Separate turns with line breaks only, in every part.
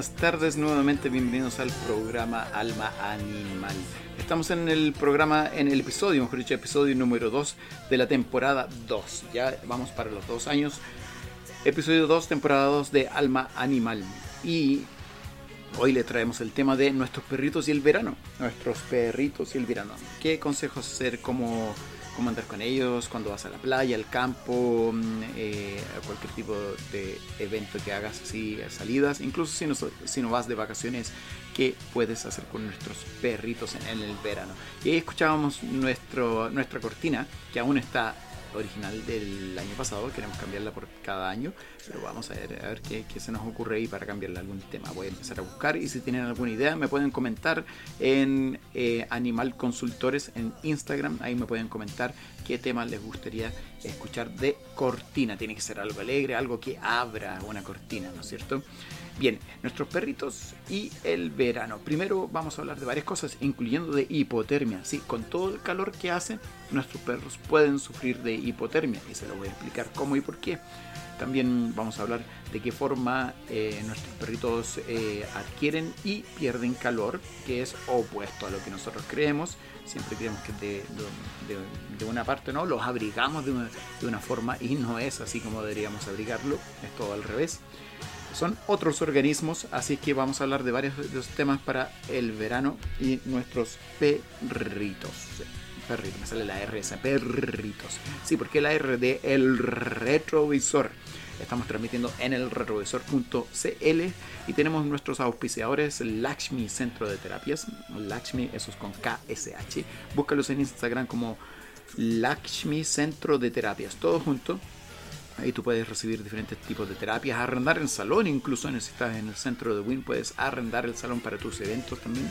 buenas tardes. Nuevamente bienvenidos al programa Alma Animal. Estamos en el programa, en el episodio, mejor dicho, episodio número 2 de la temporada 2. Ya vamos para los dos años. Episodio 2, temporada 2 de Alma Animal. Y hoy le traemos el tema de nuestros perritos y el verano. Nuestros perritos y el verano. ¿Qué consejos hacer? como cómo andar con ellos, cuando vas a la playa, al campo, mm, eh, cualquier tipo de evento que hagas así, salidas, incluso si no, si no vas de vacaciones, qué puedes hacer con nuestros perritos en, en el verano. Y ahí escuchábamos nuestro, nuestra cortina, que aún está original del año pasado, queremos cambiarla por cada año, pero vamos a ver, qué, se nos ocurre ahí para cambiarle algún tema. Voy a empezar a buscar y si tienen alguna idea me pueden comentar en eh, Animal Consultores en Instagram, ahí me pueden comentar qué tema les gustaría escuchar de cortina. Tiene que ser algo alegre, algo que abra una cortina, ¿no es cierto? Bien, nuestros perritos y el verano. Primero vamos a hablar de varias cosas, incluyendo de hipotermia. Sí, con todo el calor que hace, nuestros perros pueden sufrir de hipotermia y se lo voy a explicar cómo y por qué. También vamos a hablar de qué forma eh, nuestros perritos eh, adquieren y pierden calor, que es opuesto a lo que nosotros creemos. Siempre creemos que de, una parte no, los abrigamos una, de una forma y no es así como deberíamos abrigarlo, es todo al revés son otros organismos, así que vamos a hablar de varios de los temas para el verano y nuestros perritos. Perritos, me sale la R perritos. Sí, porque la R de el retrovisor. Estamos transmitiendo en el retrovisor.cl y tenemos nuestros auspiciadores Lakshmi Centro de Terapias. Lakshmi, eso es con KSH. Búscalos en Instagram como Lakshmi Centro de Terapias, todo junto Ahí tú puedes recibir diferentes tipos de terapias, arrendar el salón, incluso si estás en el centro de Win, puedes arrendar el salón para tus eventos también.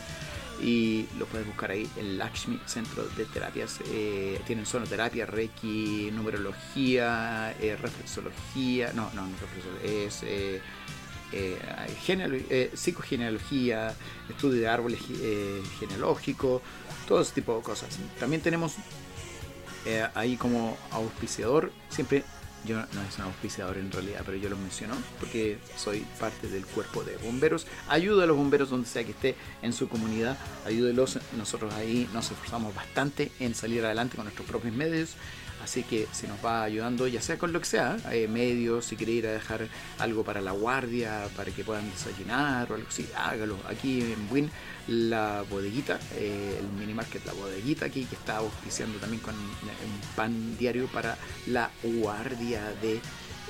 Y lo puedes buscar ahí en Lakshmi Centro de Terapias. Eh, tienen sonoterapia, reiki, numerología, eh, reflexología. No, no, no reflexología, es eh, eh, psicogenealogía, estudio de árboles genealógicos, todo ese tipo de cosas. También tenemos ahí como auspiciador siempre yo no es un auspiciador en realidad, pero yo lo menciono porque soy parte del cuerpo de bomberos. Ayuda a los bomberos donde sea que esté en su comunidad. Ayúdelos. Nosotros ahí nos esforzamos bastante en salir adelante con nuestros propios medios. Así que se nos va ayudando, ya sea con lo que sea, eh, medios, si quiere ir a dejar algo para la guardia, para que puedan desayunar o algo así, hágalo. Aquí en Win, la bodeguita, eh, el mini market, la bodeguita aquí, que está auspiciando también con un pan diario para la guardia de.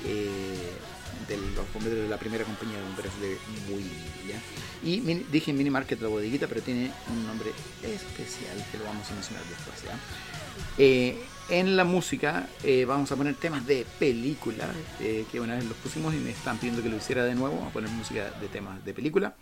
Eh, de los bomberos de la primera compañía de bomberos de Win. Y dije mini market la bodeguita, pero tiene un nombre especial que lo vamos a mencionar después. ¿ya? Eh, en la música eh, vamos a poner temas de película, eh, que una vez los pusimos y me están pidiendo que lo hiciera de nuevo, vamos a poner música de temas de película.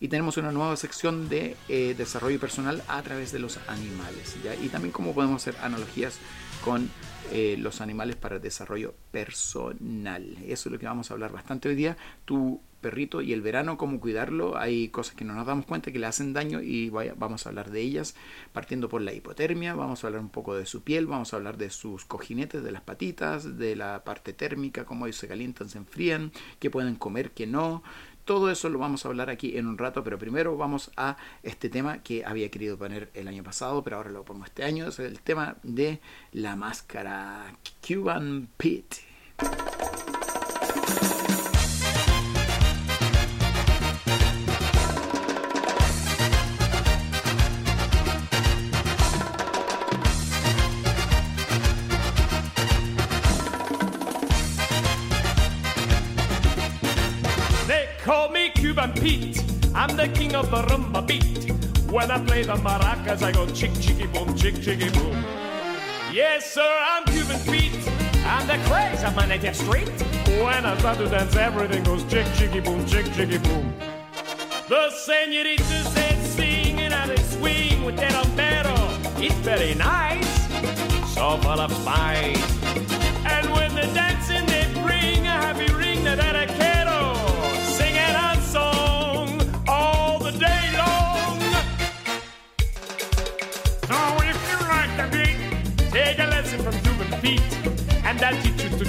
Y tenemos una nueva sección de desarrollo personal a través de los animales. Y también cómo podemos hacer analogías con los animales para el desarrollo personal. Eso es lo que vamos a hablar bastante hoy día. Tú perrito y el verano, cómo cuidarlo. Hay cosas que no nos damos cuenta que le hacen daño y vamos a hablar de ellas, partiendo por la hipotermia, vamos a hablar un poco de su piel, vamos a hablar de sus cojinetes, de las patitas, de la parte térmica, cómo ellos se calientan, se enfrían, qué pueden comer, qué no. Todo eso lo vamos a hablar aquí en un rato, pero primero vamos a este tema que había querido poner el año pasado, pero ahora lo pongo este año, es el tema de la máscara Cuban Pete.
Cuban Pete. I'm the king of the rumba beat. When I play the maracas, I go chick chicky boom, chick chicky boom. Yes, sir, I'm Cuban Pete. I'm the craze of my native street. When I start to dance, everything goes chick chicky boom, chick chicky boom. The senoritas said singing and they swing with that umbrero. It's very nice, so full of spice. And when the dancing they bring a happy ring that I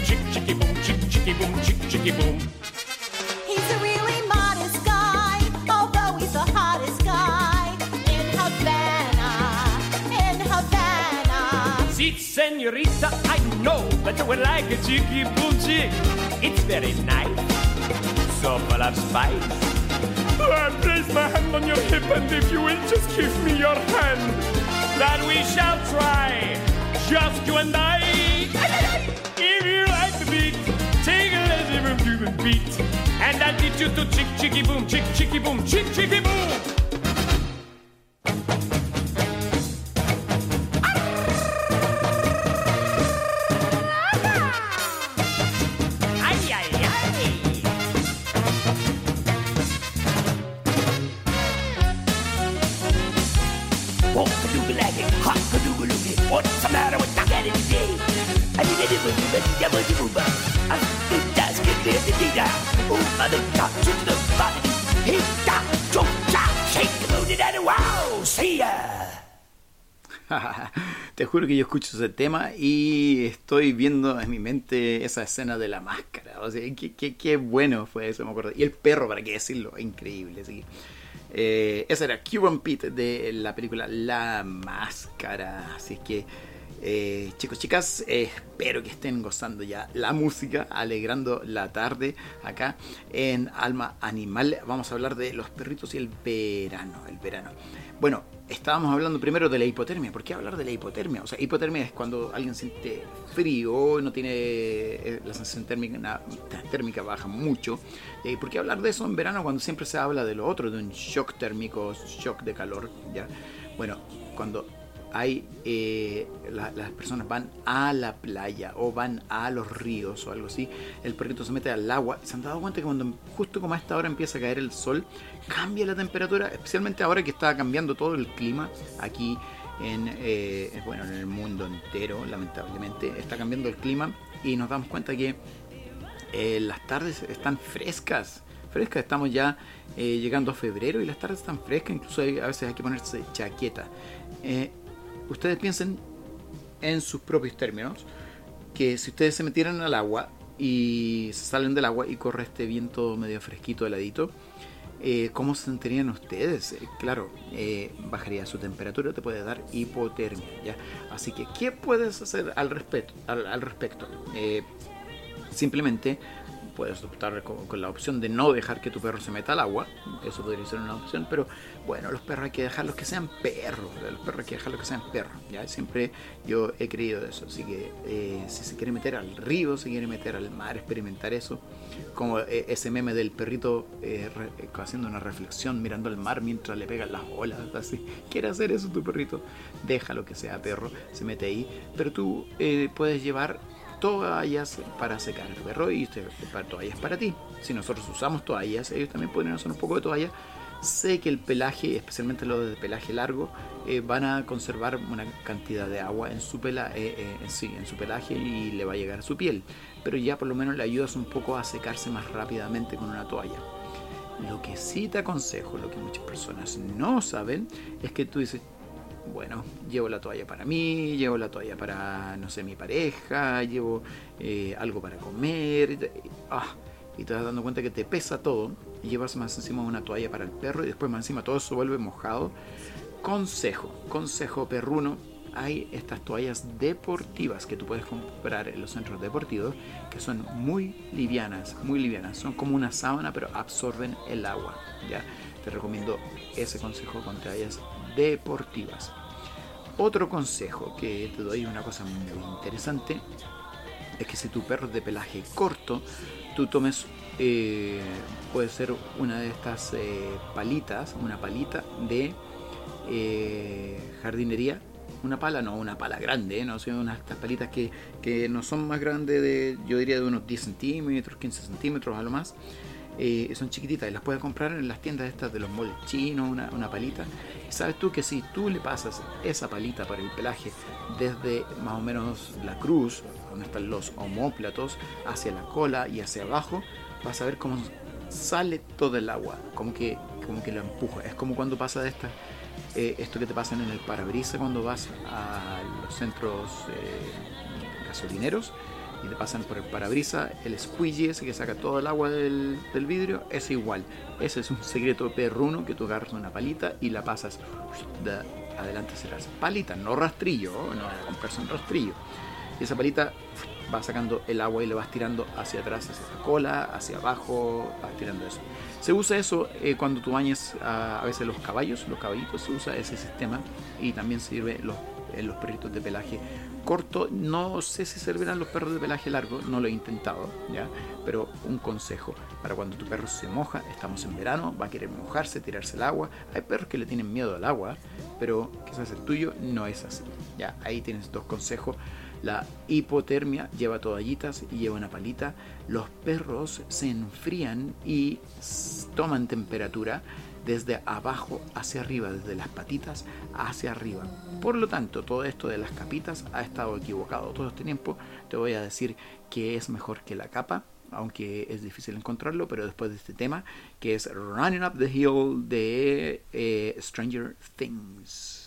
chick chicky boom, chick chicky boom, chick chicky boom.
He's a really modest guy, although he's the hottest guy in Havana, in Havana.
See, senorita, I know that you would like a chicky boom chick. It's very nice, so full of spice. I place my hand on your hip, and if you will just give me your hand, that we shall try, just you and I. If you like the beat, take a lazy boom Cuban beat, and I'll teach you to chick chicky boom, chick chicky boom, chick chicky boom.
Juro que yo escucho ese tema y estoy viendo en mi mente esa escena de la máscara. O sea, qué, bueno fue eso, me acuerdo. Y el perro, para qué decirlo, increíble. sí. Eh, ese era Cuban Pete de la película La Máscara. Así que, eh, chicos, chicas, espero que estén gozando ya la música, alegrando la tarde acá en Alma Animal. Vamos a hablar de los perritos y el verano. El verano. Bueno, estábamos hablando primero de la hipotermia. ¿Por qué hablar de la hipotermia? O sea, hipotermia es cuando alguien siente frío, no tiene eh, la sensación térmica, térmica baja mucho. ¿Y por qué hablar de eso en verano cuando siempre se habla de lo otro, de un shock térmico, shock de calor? ¿ya? Bueno, cuando hay eh, la- las personas van a la playa o van a los ríos o algo así, el perrito se mete al agua se han dado cuenta que cuando justo como a esta hora empieza a caer el sol, cambia la temperatura, especialmente ahora que está cambiando todo el clima aquí en, eh, bueno, en el mundo entero, lamentablemente, está cambiando el clima y nos damos cuenta que eh, las tardes están frescas. Frescas, estamos ya eh, llegando a febrero y las tardes están frescas, incluso a veces hay que ponerse chaqueta. Eh, ustedes piensen en sus propios términos que si ustedes se metieran al agua y se salen del agua y corre este viento medio fresquito, heladito, eh, ¿cómo se sentirían ustedes? Eh, claro, eh, bajaría su temperatura, te puede dar hipotermia. Así que, ¿qué puedes hacer al respecto? Al, al respecto? Eh, simplemente puedes optar con, con la opción de no dejar que tu perro se meta al agua. Eso podría ser una opción, pero bueno, los perros hay que dejarlos que sean perros. Los perros hay que dejarlos que sean perros. ¿ya? Siempre yo he creído eso. Así que eh, si se quiere meter al río, se quiere meter al mar, experimentar eso. Como eh, ese meme del perrito eh, haciendo una reflexión, mirando al mar mientras le pegan las olas. Así. ¿Quiere hacer eso tu perrito? Déjalo que sea perro, se mete ahí. Pero tú eh, puedes llevar toallas para secar el perro y para toallas para ti. Si nosotros usamos toallas, ellos también pueden usar un poco de toalla. Sé que el pelaje, especialmente los de pelaje largo, eh, van a conservar una cantidad de agua en su, pela, eh, eh, sí, en su pelaje y le va a llegar a su piel. Pero ya por lo menos le ayudas un poco a secarse más rápidamente con una toalla. Lo que sí te aconsejo, lo que muchas personas no saben, es que tú dices, bueno, llevo la toalla para mí, llevo la toalla para, no sé, mi pareja, llevo eh, algo para comer. Y ah, y te vas dando cuenta que te pesa todo. Llevas más encima una toalla para el perro y después más encima todo se vuelve mojado. Consejo, consejo perruno. Hay estas toallas deportivas que tú puedes comprar en los centros deportivos que son muy livianas, muy livianas. Son como una sábana pero absorben el agua. ¿ya? Te recomiendo ese consejo con toallas deportivas. Otro consejo que te doy, una cosa muy interesante, es que si tu perro es de pelaje corto, tú tomes, eh, puede ser una de estas eh, palitas, una palita de eh, jardinería, una pala, no una pala grande, no son unas estas palitas que, que no son más grandes de, yo diría de unos 10 centímetros, 15 centímetros a lo más. Eh, son chiquititas y las puedes comprar en las tiendas estas de los moldes chinos, una, una palita. Sabes tú que si tú le pasas esa palita para el pelaje desde más o menos la cruz, donde están los homóplatos, hacia la cola y hacia abajo, vas a ver cómo sale todo el agua, como que, como que lo empuja. Es como cuando pasa de esta, eh, esto que te pasan en el parabrisas cuando vas a los centros eh, gasolineros y te pasan por el parabrisas, el squeegee ese que saca todo el agua del, del vidrio es igual. Ese es un secreto perruno que tú agarras una palita y la pasas de adelante hacia atrás. Palita, no rastrillo, no comprarse un rastrillo. Y esa palita va sacando el agua y le vas tirando hacia atrás, hacia la cola, hacia abajo, vas tirando eso. Se usa eso eh, cuando tú bañas a, a veces los caballos, los caballitos, se usa ese sistema y también sirve los, en los perritos de pelaje corto. No sé si servirán los perros de pelaje largo, no lo he intentado, ¿ya? pero un consejo para cuando tu perro se moja, estamos en verano, va a querer mojarse, tirarse el agua. Hay perros que le tienen miedo al agua, pero quizás el tuyo no es así. Ya, ahí tienes dos consejos. La hipotermia lleva toallitas y lleva una palita. Los perros se enfrían y toman temperatura desde abajo hacia arriba, desde las patitas hacia arriba. Por lo tanto, todo esto de las capitas ha estado equivocado todo este tiempo. Te voy a decir que es mejor que la capa, aunque es difícil encontrarlo, pero después de este tema, que es Running Up the Hill de eh, Stranger Things.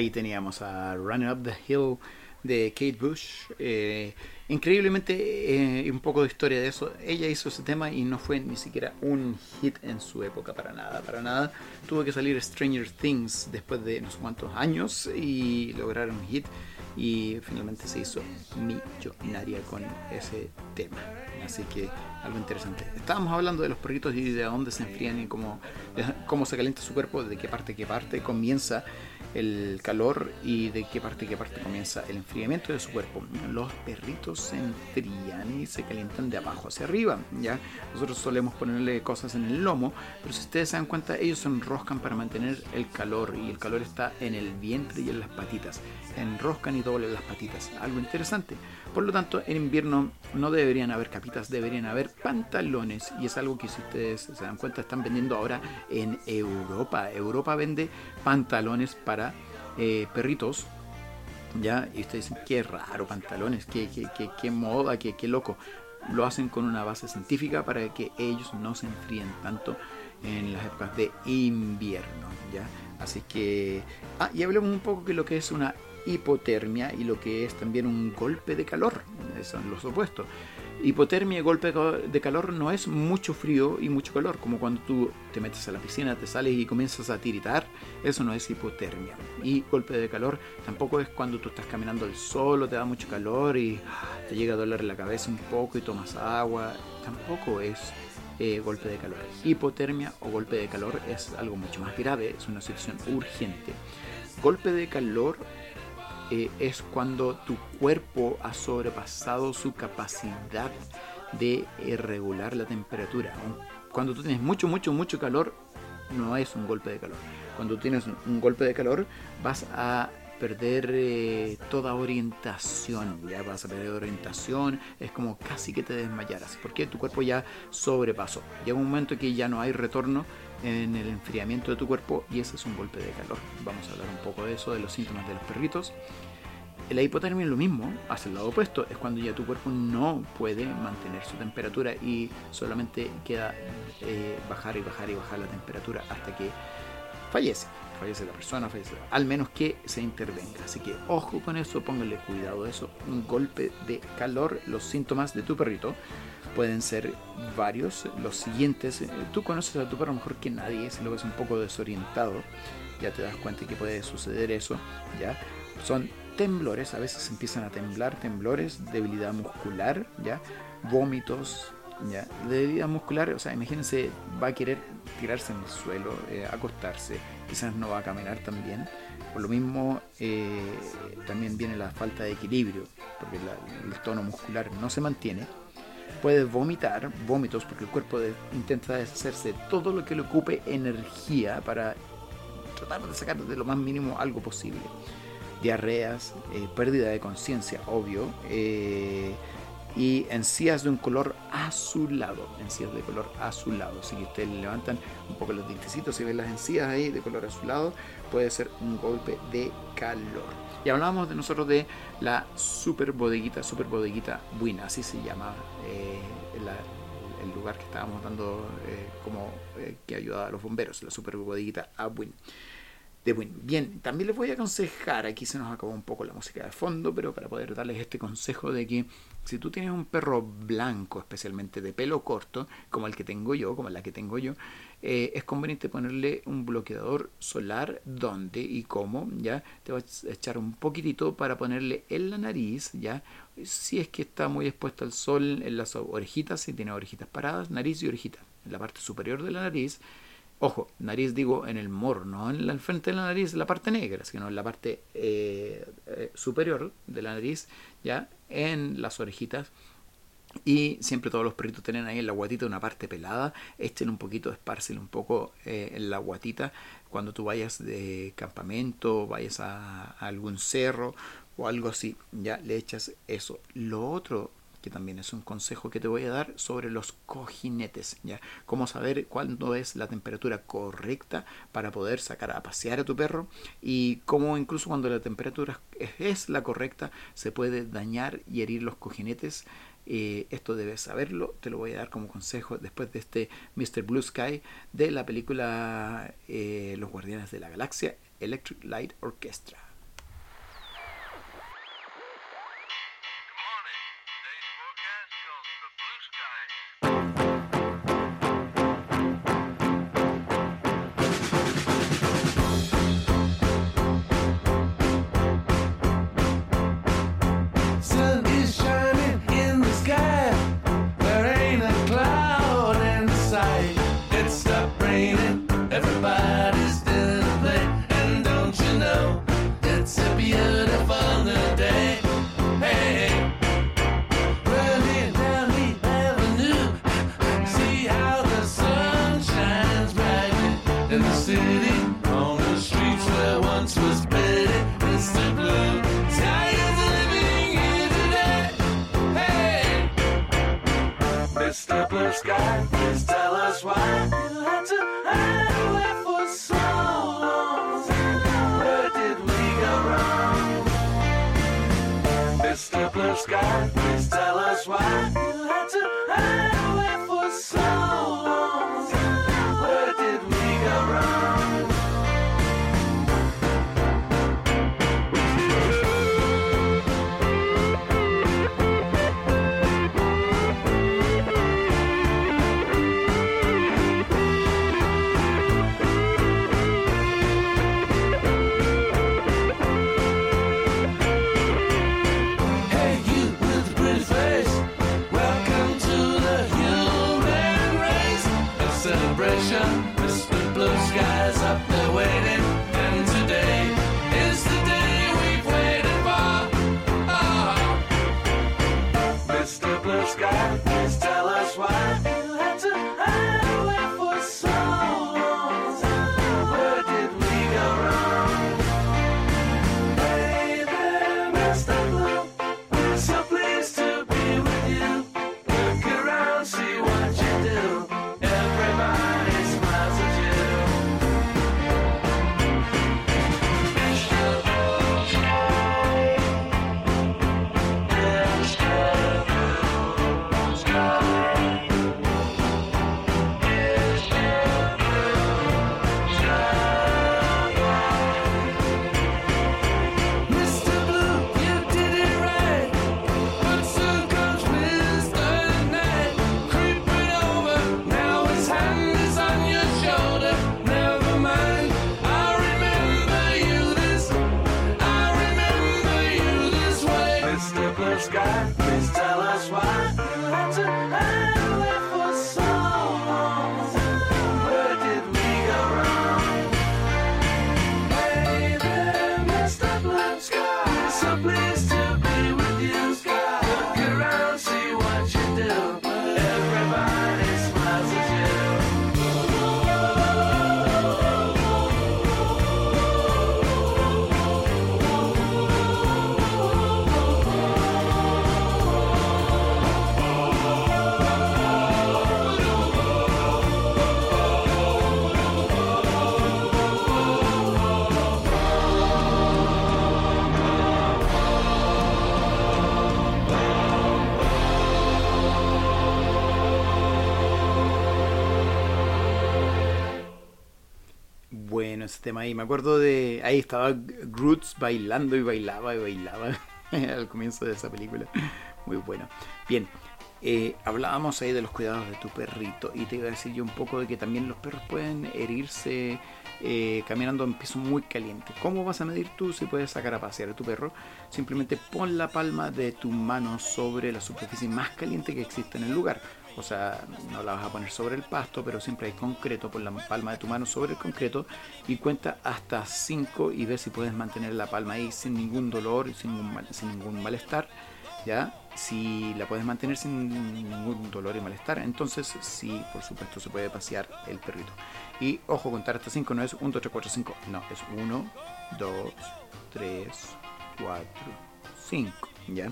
Ahí teníamos a Running Up the Hill de Kate Bush. Eh, increíblemente, eh, un poco de historia de eso. Ella hizo ese tema y no fue ni siquiera un hit en su época, para nada, para nada. Tuvo que salir Stranger Things después de no sé cuántos años y lograr un hit. Y finalmente se hizo millonaria con ese tema. Así que algo interesante. Estábamos hablando de los perritos y de dónde se enfrían y cómo, cómo se calienta su cuerpo, de qué parte, qué parte comienza el calor y de qué parte, qué parte comienza el enfriamiento de su cuerpo. Los perritos se enfrían y se calientan de abajo hacia arriba. ¿ya? Nosotros solemos ponerle cosas en el lomo, pero si ustedes se dan cuenta, ellos se enroscan para mantener el calor y el calor está en el vientre y en las patitas. Enroscan y doblan las patitas. Algo interesante. Por lo tanto, en invierno no deberían haber capitas, deberían haber pantalones. Y es algo que si ustedes se dan cuenta están vendiendo ahora en Europa. Europa vende pantalones para eh, perritos. ¿ya? Y ustedes dicen, qué raro pantalones, qué, qué, qué, qué moda, qué, qué loco. Lo hacen con una base científica para que ellos no se enfríen tanto en las épocas de invierno. ¿ya? Así que... Ah, y hablemos un poco de lo que es una hipotermia y lo que es también un golpe de calor. Son los opuestos. Hipotermia y golpe de calor no es mucho frío y mucho calor, como cuando tú te metes a la piscina, te sales y comienzas a tiritar, eso no es hipotermia. Y golpe de calor tampoco es cuando tú estás caminando al sol o te da mucho calor y te llega a doler la cabeza un poco y tomas agua, tampoco es eh, golpe de calor. Hipotermia o golpe de calor es algo mucho más grave, es una situación urgente. Golpe de calor eh, es cuando tu cuerpo ha sobrepasado su capacidad de eh, regular la temperatura. Cuando tú tienes mucho, mucho, mucho calor, no es un golpe de calor. Cuando tienes un golpe de calor, vas a perder eh, toda orientación, ya vas a perder orientación, es como casi que te desmayaras, porque tu cuerpo ya sobrepasó. Llega un momento que ya no hay retorno en el enfriamiento de tu cuerpo y ese es un golpe de calor. Vamos a hablar un poco de eso, de los síntomas de los perritos. La hipotermia es lo mismo, hace el lado opuesto, es cuando ya tu cuerpo no puede mantener su temperatura y solamente queda eh, bajar y bajar y bajar la temperatura hasta que fallece. Fallece la persona, fallece, al menos que se intervenga. Así que ojo con eso, pónganle cuidado a eso. Un golpe de calor, los síntomas de tu perrito pueden ser varios. Los siguientes, eh, tú conoces a tu perro mejor que nadie, si lo ves un poco desorientado, ya te das cuenta que puede suceder eso, ¿ya? Son temblores, a veces empiezan a temblar, temblores, debilidad muscular, ¿ya? Vómitos, ¿ya? Debilidad muscular, o sea, imagínense, va a querer tirarse en el suelo, eh, acostarse, quizás no va a caminar también. Por lo mismo, eh, también viene la falta de equilibrio, porque la- el tono muscular no se mantiene. Puede vomitar, vómitos, porque el cuerpo intenta deshacerse de todo lo que le ocupe energía para tratar de sacar de lo más mínimo algo posible. Diarreas, eh, pérdida de conciencia, obvio, eh, y encías de un color azulado, encías de color azulado. Si ustedes le levantan un poco los dientecitos y ven las encías ahí de color azulado, puede ser un golpe de calor. Y hablábamos de nosotros de la super bodeguita, super bodeguita buena, así se llama eh, el lugar que estábamos dando eh, como eh, que ayuda a los bomberos, la super bodeguita. De Win. Bien, también les voy a aconsejar, aquí se nos acabó un poco la música de fondo, pero para poder darles este consejo de que si tú tienes un perro blanco, especialmente de pelo corto, como el que tengo yo, como la que tengo yo, eh, es conveniente ponerle un bloqueador solar donde y cómo, ya te vas a echar un poquitito para ponerle en la nariz, ya si es que está muy expuesto al sol, en las orejitas, si tiene orejitas paradas, nariz y orejita, en la parte superior de la nariz, Ojo, nariz digo en el morro, no en la- frente de la nariz, la parte negra, sino en la parte eh, eh, superior de la nariz, ya en las orejitas. Y siempre todos los perritos tienen ahí en la guatita una parte pelada. Echen un poquito, espárcelo un poco eh, en la guatita cuando tú vayas de campamento, vayas a, algún cerro o algo así. Ya le echas eso. Lo otro que también es un consejo que te voy a dar sobre los cojinetes, ¿ya? Cómo saber cuándo es la temperatura correcta para poder sacar a pasear a tu perro y cómo incluso cuando la temperatura es la correcta se puede dañar y herir los cojinetes. Eh, esto debes saberlo, te lo voy a dar como consejo después de este Mr. Blue Sky de la película eh, Los Guardianes de la Galaxia Electric Light Orchestra.
In the city. On the streets where once was pretty, Mr. Blue. Sky is living here today. Hey, Mr. Blue Sky, please tell us why you had to hide away for so long. Where did we go wrong? Mr. Blue Sky, please tell us why you had to hide away for so long.
Ese tema ahí, me acuerdo de. Ahí estaba Groots bailando y bailaba y bailaba al comienzo de esa película. Muy bueno. Bien, eh, hablábamos ahí de los cuidados de tu perrito y te iba a decir yo un poco de que también los perros pueden herirse eh, caminando en piso muy caliente. ¿Cómo vas a medir tú si puedes sacar a pasear a tu perro? Simplemente pon la palma de tu mano sobre la superficie más caliente que existe en el lugar. O sea, no la vas a poner sobre el pasto, pero siempre hay concreto, pon la palma de tu mano sobre el concreto y cuenta hasta 5 y ve si puedes mantener la palma ahí sin ningún dolor sin ningún, sin ningún malestar. ¿Ya? Si la puedes mantener sin ningún dolor y malestar, entonces sí, por supuesto, se puede pasear el perrito. Y ojo, contar hasta 5 no es 1, 2, 3, 4, 5, no, es 1, 2, 3, 4, 5, ¿ya?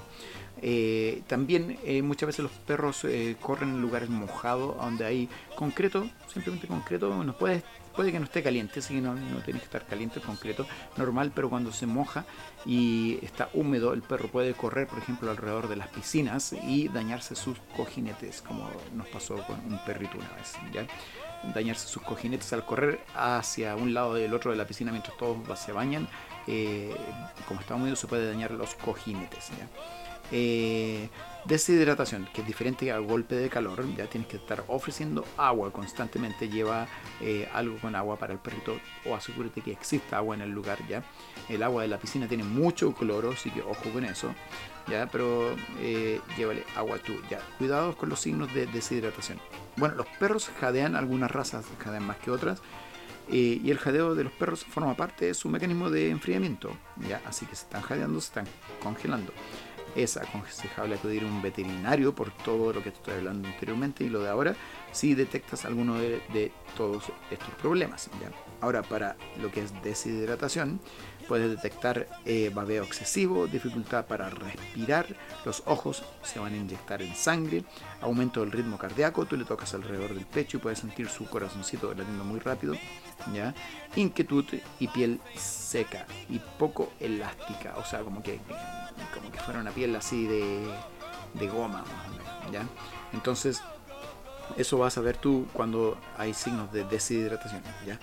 Eh, también eh, muchas veces los perros eh, corren en lugares mojados donde hay concreto, simplemente concreto, no puede, puede que no esté caliente, así que no, no tiene que estar caliente el concreto, normal, pero cuando se moja y está húmedo, el perro puede correr, por ejemplo, alrededor de las piscinas y dañarse sus cojinetes, como nos pasó con un perrito una vez. ¿ya? dañarse sus cojinetes al correr hacia un lado del otro de la piscina mientras todos se bañan. eh, como está húmedo se puede dañar los cojinetes. ¿ya? Eh, deshidratación, que es diferente al golpe de calor, ya tienes que estar ofreciendo agua constantemente, lleva eh, algo con agua para el perrito o asegúrate que exista agua en el lugar ya. El agua de la piscina tiene mucho cloro, así que ojo con eso, ya, pero eh, llévale agua tú, ya. Cuidados con los signos de deshidratación. Bueno, los perros jadean, algunas razas jadean más que otras. eh, y el jadeo de los perros forma parte de su mecanismo de enfriamiento. ¿ya? Así que se están jadeando, se están congelando es aconsejable acudir a un veterinario por todo lo que estoy hablando anteriormente y lo de ahora si detectas alguno de, de todos estos problemas. ¿ya? Ahora, para lo que es deshidratación, puedes detectar eh, babeo excesivo, dificultad para respirar, los ojos se van a inyectar en sangre, aumento del ritmo cardíaco, tú le tocas alrededor del pecho y puedes sentir su corazoncito latiendo muy rápido, ¿ya? inquietud y piel seca y poco elástica, o sea, como que, como que fuera una piel así de, de goma, más o menos, ¿ya? Entonces, eso vas a ver tú cuando hay signos de deshidratación, ¿ya?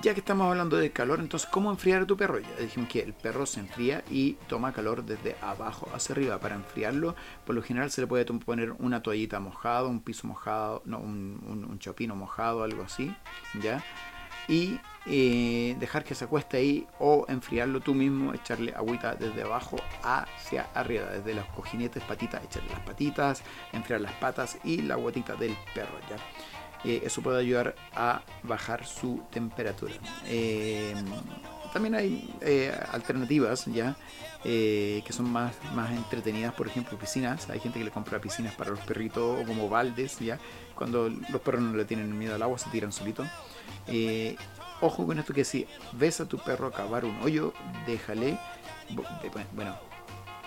Ya que estamos hablando de calor, entonces, ¿cómo enfriar a tu perro? Ya dijimos que el perro se enfría y toma calor desde abajo hacia arriba. Para enfriarlo, por lo general se le puede poner una toallita mojada, un piso mojado, no, un, chopino mojado, algo así, ¿ya? Y eh, dejar que se acueste ahí o enfriarlo tú mismo, echarle agüita desde abajo hacia arriba, desde los cojinetes, patitas, echarle las patitas, enfriar las patas y la guatita del perro, ¿ya? Eh, eso puede ayudar a bajar su temperatura. Eh, también hay eh, alternativas ya que son más, más entretenidas, por ejemplo, piscinas. Hay gente que le compra piscinas para los perritos o como baldes, ya. Cuando los perros no le tienen miedo al agua, se tiran solitos. Eh, ojo con esto que si ves a tu perro cavar un hoyo, déjale. Bueno,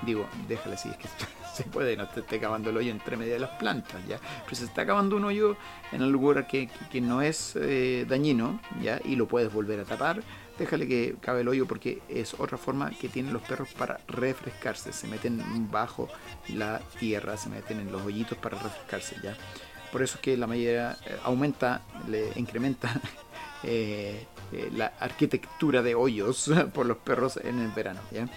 digo, déjale si es que se puede, no te esté cavando el hoyo entre medio de las plantas, ¿ya? Pero se está cavando un hoyo en un lugar que, que- no es eh, dañino, ¿ya? Y lo puedes volver a tapar, déjale que cabe el hoyo porque es otra forma que tienen los perros para refrescarse, se meten bajo la tierra, se meten en los hoyitos para refrescarse, ¿ya? Por eso es que la mayoría eh, aumenta, le incrementa eh, la arquitectura de hoyos por los perros en el verano, ¿ya?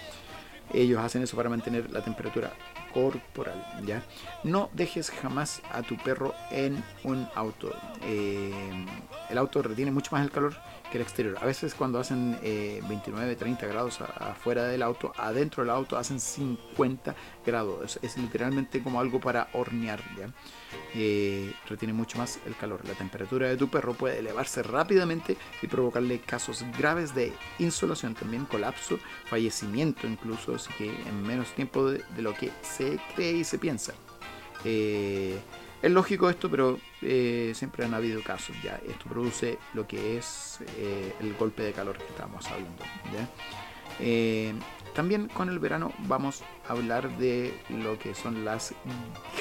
Ellos hacen eso para mantener la temperatura corporal, ¿ya? No dejes jamás a tu perro en un auto. Eh, el auto retiene mucho más el calor que el exterior. A veces cuando hacen eh, 29, 30 grados afuera del auto, adentro del auto hacen 50 grados. Es, es literalmente como algo para hornear, ¿ya? Eh, retiene mucho más el calor. La temperatura de tu perro puede elevarse rápidamente y provocarle casos graves de insolación, también colapso, fallecimiento incluso, así que en menos tiempo de, de lo que se cree y se piensa. Eh, es lógico esto, pero eh, siempre han habido casos. Ya esto produce lo que es eh, el golpe de calor que estábamos hablando. también con el verano vamos a hablar de lo que son las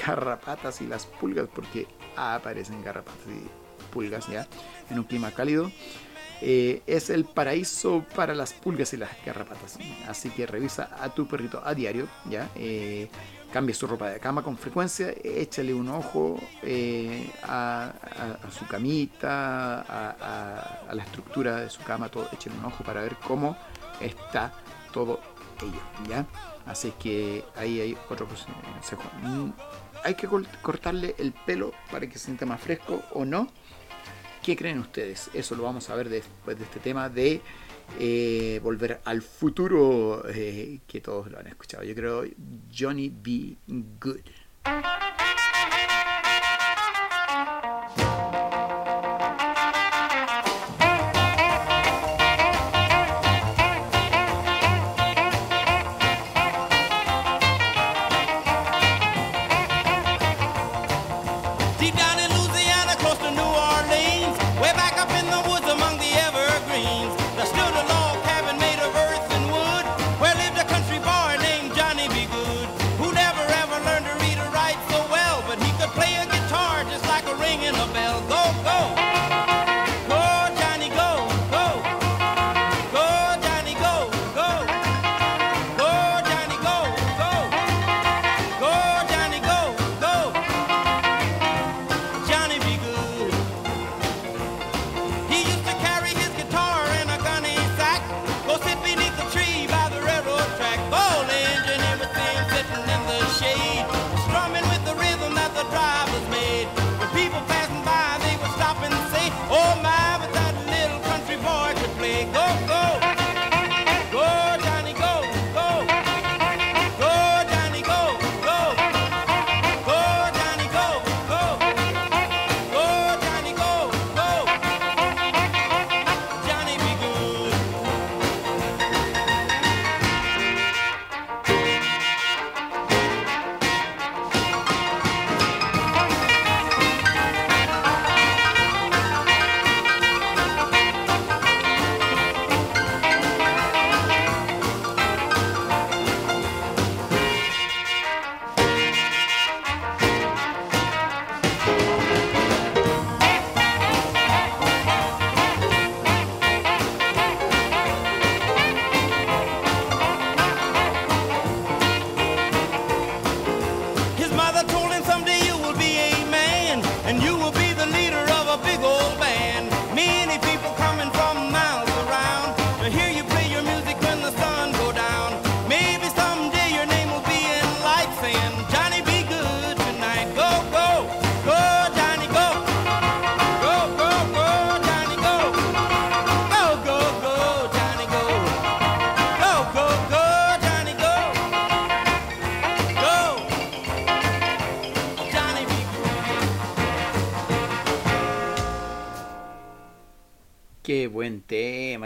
garrapatas y las pulgas, porque aparecen garrapatas y pulgas ya en un clima cálido. Eh, es el paraíso para las pulgas y las garrapatas. Así que revisa a tu perrito a diario, ya. Eh, cambia su ropa de cama con frecuencia, échale un ojo eh, a, su camita, a, a- la estructura de su cama, todo, échale un ojo para ver cómo está todo ello, ¿ya? Así que ahí hay otro consejo. Mm, Hay que cortarle el pelo para que se sienta más fresco o no. ¿Qué creen ustedes? Eso lo vamos a ver después de este tema de eh, volver al futuro, eh, que todos lo han escuchado. Yo creo Johnny B. Good.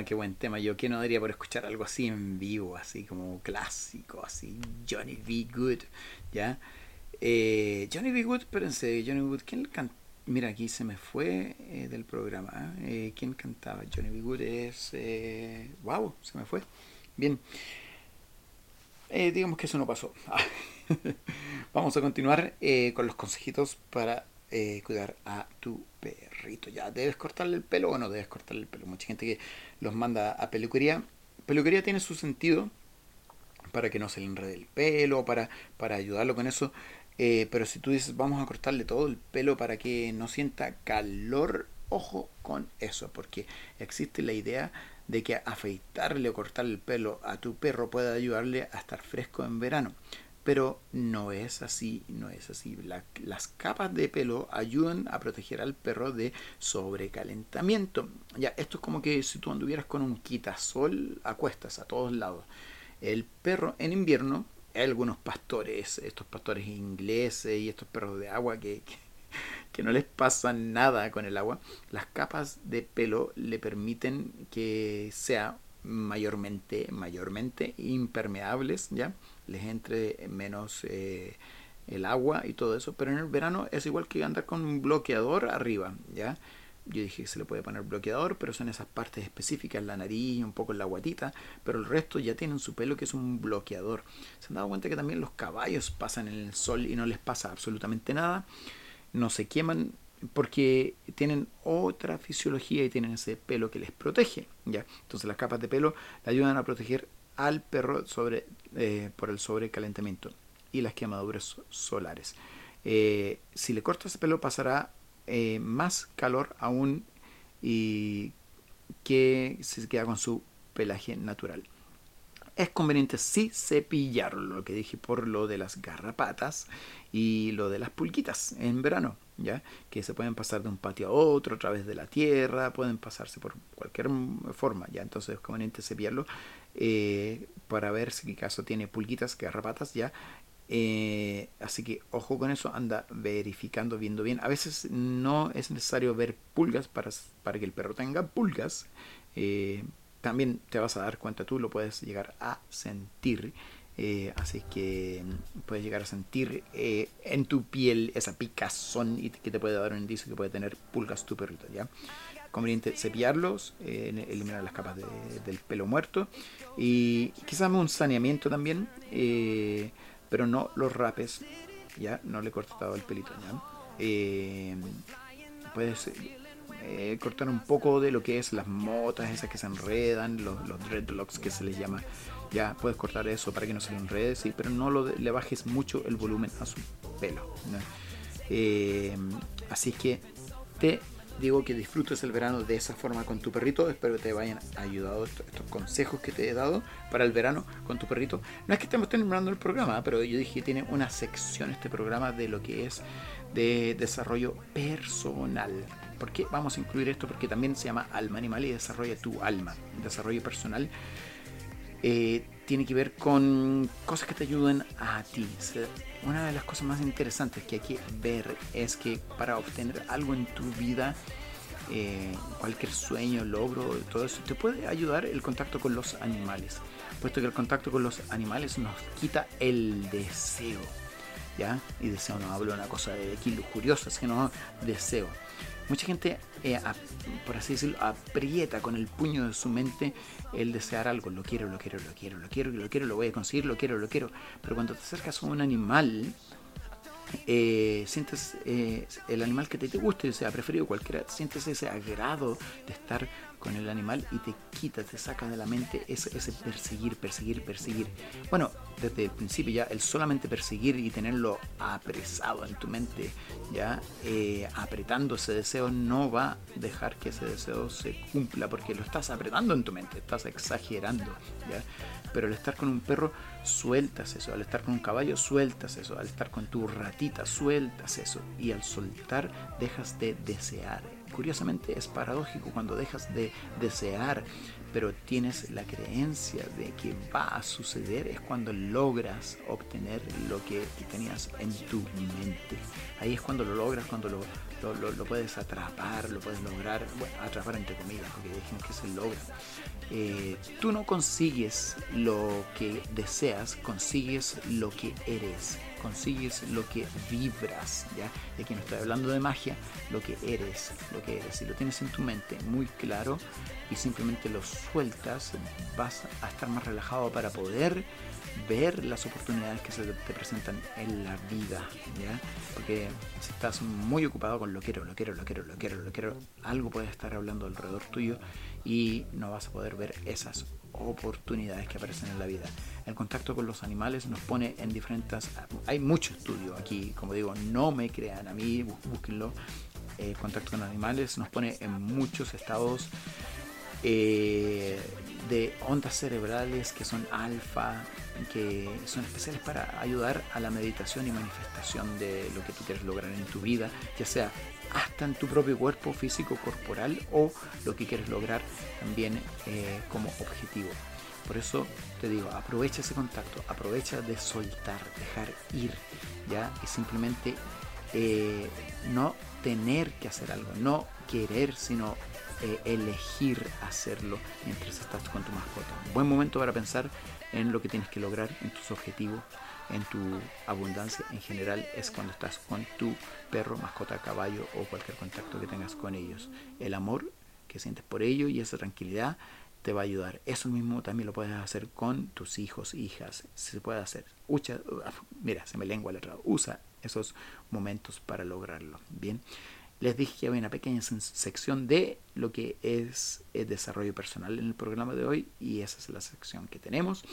Qué buen tema. Yo que no daría por escuchar algo así en vivo, así como clásico, así Johnny B. Good, ¿ya? Eh, Johnny B. Good, espérense, Johnny B. Good, ¿quién canta? Mira, aquí se me fue eh, del programa. ¿eh? ¿Quién cantaba? Johnny B. Good es... Wow, se me fue. Bien. Digamos que eso no pasó. Vamos a continuar con los consejitos para eh, cuidar a tu perrito. Ya, ¿debes cortarle el pelo o no debes cortarle el pelo? Mucha gente que los manda a peluquería. Peluquería tiene su sentido para que no se le enrede el pelo, para, para ayudarlo con eso. Eh, pero si tú dices, vamos a cortarle todo el pelo para que no sienta calor, ojo con eso, porque existe la idea de que afeitarle o cortarle el pelo a tu perro puede ayudarle a estar fresco en verano. Pero no es así, no es así. La- las capas de pelo ayudan a proteger al perro de sobrecalentamiento. Ya, esto es como que si tú anduvieras con un quitasol a cuestas a todos lados. El perro en invierno, hay algunos pastores, estos pastores ingleses y estos perros de agua que, que, que no les pasa nada con el agua, las capas de pelo le permiten que sea mayormente, mayormente impermeables, ¿ya? Les entre menos eh, el agua y todo eso, pero en el verano es igual que andar con un bloqueador arriba, ¿ya? Yo dije que se le puede poner bloqueador, pero son esas partes específicas, la nariz, un poco la guatita, pero el resto ya tienen su pelo que es un bloqueador. ¿Se han dado cuenta que también los caballos pasan en el sol y no les pasa absolutamente nada? No se queman porque tienen otra fisiología y tienen ese pelo que les protege, ¿ya? Entonces las capas de pelo le ayudan a proteger al perro sobre, eh, por el sobrecalentamiento y las quemaduras solares. Eh, si le cortas el pelo pasará eh, más calor aún y que se queda con su pelaje natural. Es conveniente sí cepillarlo, lo que dije por lo de las garrapatas y lo de las pulquitas en verano, ya que se pueden pasar de un patio a otro a través de la tierra, pueden pasarse por cualquier forma, ya entonces es conveniente cepillarlo eh, para ver si caso tiene pulquitas, garrapatas, ya eh, así que ojo con eso, anda verificando, viendo bien. A veces no es necesario ver pulgas para, para que el perro tenga pulgas. Eh, también te vas a dar cuenta tú, lo puedes llegar a sentir. Así que puedes llegar a sentir en tu piel esa picazón y que te puede dar un indicio que puede tener pulgas tu perrito. ¿ya? Conveniente cepillarlos, eh, eliminar las capas de- del pelo muerto y quizás un saneamiento también. eh, pero no los rapes, ya no le cortes todo el pelito, ya. Eh, puedes cortar un poco de lo que es las motas, esas que se enredan, los, dreadlocks que se les llama. Ya puedes cortar eso para que no se le enrede, sí, pero no lo le bajes mucho el volumen a su pelo. ¿no? Así que te digo que disfrutes el verano de esa forma con tu perrito. Espero que te vayan ayudado estos, consejos que te he dado para el verano con tu perrito. No es que estemos terminando el programa, pero yo dije que tiene una sección este programa de lo que es de desarrollo personal. ¿Por qué vamos a incluir esto? Porque también se llama alma animal y desarrolla tu alma. Desarrollo personal eh, tiene que ver con cosas que te ayuden a ti. Una de las cosas más interesantes que hay que ver es que para obtener algo en tu vida, eh, cualquier sueño, logro, todo eso, te puede ayudar el contacto con los animales. Puesto que el contacto con los animales nos quita el deseo. ¿Ya? Y deseo no hablo de una cosa de aquí lujuriosa, sino deseo. Mucha gente, eh, por así decirlo, aprieta con el puño de su mente el desear algo. Lo quiero, lo quiero, lo quiero, lo quiero, lo quiero, lo voy a conseguir, lo quiero, lo quiero. Pero cuando te acercas a un animal, eh, sientes eh, el animal que te, te guste, sea preferido cualquiera, sientes ese agrado de estar con el animal y te quita, te saca de la mente ese, ese perseguir, perseguir, perseguir. Bueno, desde el principio ya el solamente perseguir y tenerlo apresado en tu mente, ya eh, apretando ese deseo no va a dejar que ese deseo se cumpla porque lo estás apretando en tu mente, estás exagerando, ya. Pero al estar con un perro, sueltas eso. Al estar con un caballo, sueltas eso. Al estar con tu ratita, sueltas eso. Y al soltar, dejas de desear. Curiosamente es paradójico cuando dejas de desear, pero tienes la creencia de que va a suceder, es cuando logras obtener lo que tenías en tu mente. Ahí es cuando lo logras, cuando lo, lo, lo- puedes atrapar, lo puedes lograr, bueno, atrapar entre comillas, porque dijimos que se logra. Eh, tú no consigues lo que deseas, consigues lo que eres, consigues lo que vibras, ¿ya? Y aquí no estoy hablando de magia, lo que eres, lo que eres. Si lo tienes en tu mente muy claro y simplemente lo sueltas, vas a estar más relajado para poder ver las oportunidades que se te presentan en la vida, ¿ya? Porque si estás muy ocupado con lo quiero, lo quiero, lo quiero, lo quiero, lo quiero, algo puede estar hablando alrededor tuyo y no vas a poder ver esas oportunidades que aparecen en la vida. El contacto con los animales nos pone en diferentes... Hay mucho estudio aquí, como digo, no me crean a mí, bú- búsquenlo. El contacto con animales nos pone en muchos estados eh, de ondas cerebrales que son alfa, que son especiales para ayudar a la meditación y manifestación de lo que tú quieres lograr en tu vida, ya sea hasta en tu propio cuerpo físico corporal o lo que quieres lograr también eh, como objetivo. Por eso te digo, aprovecha ese contacto, aprovecha de soltar, dejar ir, ya y simplemente eh, no tener que hacer algo, no querer, sino eh, elegir hacerlo mientras estás con tu mascota. Buen momento para pensar en lo que tienes que lograr, en tus objetivos, en tu abundancia en general es cuando estás con tu perro, mascota, caballo o cualquier contacto que tengas con ellos. El amor que sientes por ello y esa tranquilidad te va a ayudar. Eso mismo también lo puedes hacer con tus hijos, hijas. Se puede hacer. Ucha, mira, se me lengua la traba. Usa esos momentos para lograrlo. Bien. Les dije que había una pequeña sección de lo que es el desarrollo personal en el programa de hoy y esa es la sección que tenemos.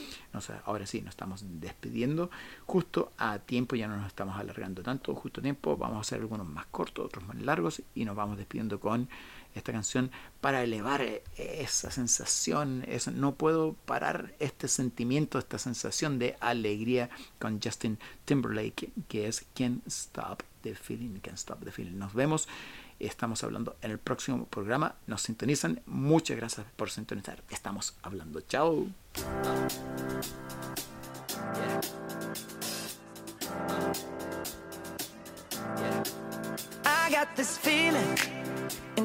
Ahora sí, nos estamos despidiendo justo a tiempo, ya no nos estamos alargando tanto, justo a tiempo. Vamos a hacer algunos más cortos, otros más largos y nos vamos despidiendo con esta canción para elevar eh, esa sensación, no puedo parar este sentimiento, esta sensación de alegría con Justin Timberlake, que es Can't Stop the Feeling, Can't Stop the Feeling. Nos vemos, estamos hablando en el próximo programa, nos sintonizan, muchas gracias por sintonizar, estamos hablando, chao.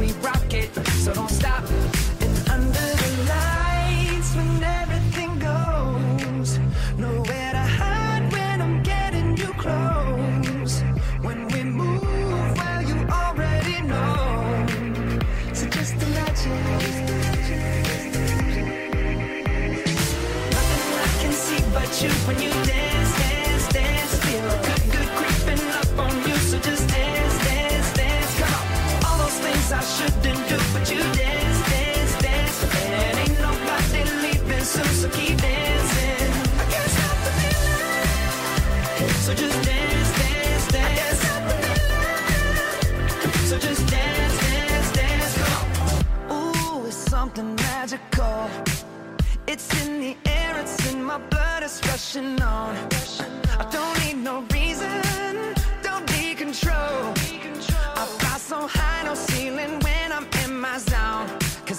we rock it, so don't stop. Shouldn't do, but you dance, dance, dance. And ain't nobody leaving soon, so keep dancing. I can't stop the feeling. So just dance, dance, dance. Can't stop the feeling. So just dance, dance, dance. Ooh, it's something magical. It's in the air, it's in my blood, it's rushing on.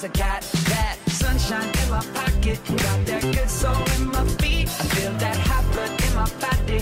I got that sunshine in my pocket, got that good soul in my feet. I feel that hot blood in my body